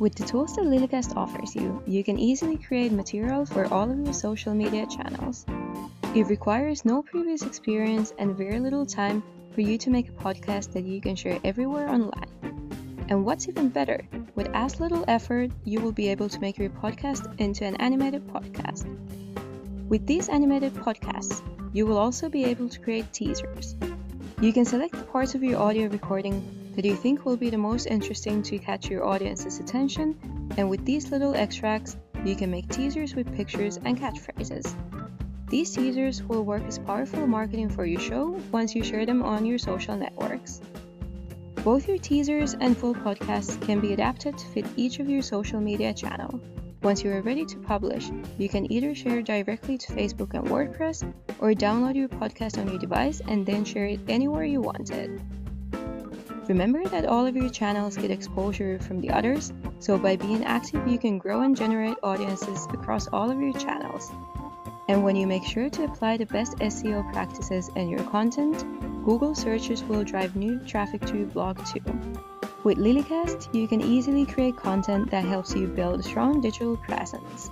With the tools that Lilicast offers you, you can easily create material for all of your social media channels. It requires no previous experience and very little time for you to make a podcast that you can share everywhere online. And what's even better, with as little effort, you will be able to make your podcast into an animated podcast. With these animated podcasts, you will also be able to create teasers. You can select the parts of your audio recording that you think will be the most interesting to catch your audience's attention, and with these little extracts, you can make teasers with pictures and catchphrases. These teasers will work as powerful marketing for your show once you share them on your social networks. Both your teasers and full podcasts can be adapted to fit each of your social media channel. Once you are ready to publish, you can either share directly to Facebook and WordPress or download your podcast on your device and then share it anywhere you want it. Remember that all of your channels get exposure from the others, so by being active, you can grow and generate audiences across all of your channels. And when you make sure to apply the best SEO practices in your content, Google searches will drive new traffic to your blog too. With Lilicast, you can easily create content that helps you build a strong digital presence.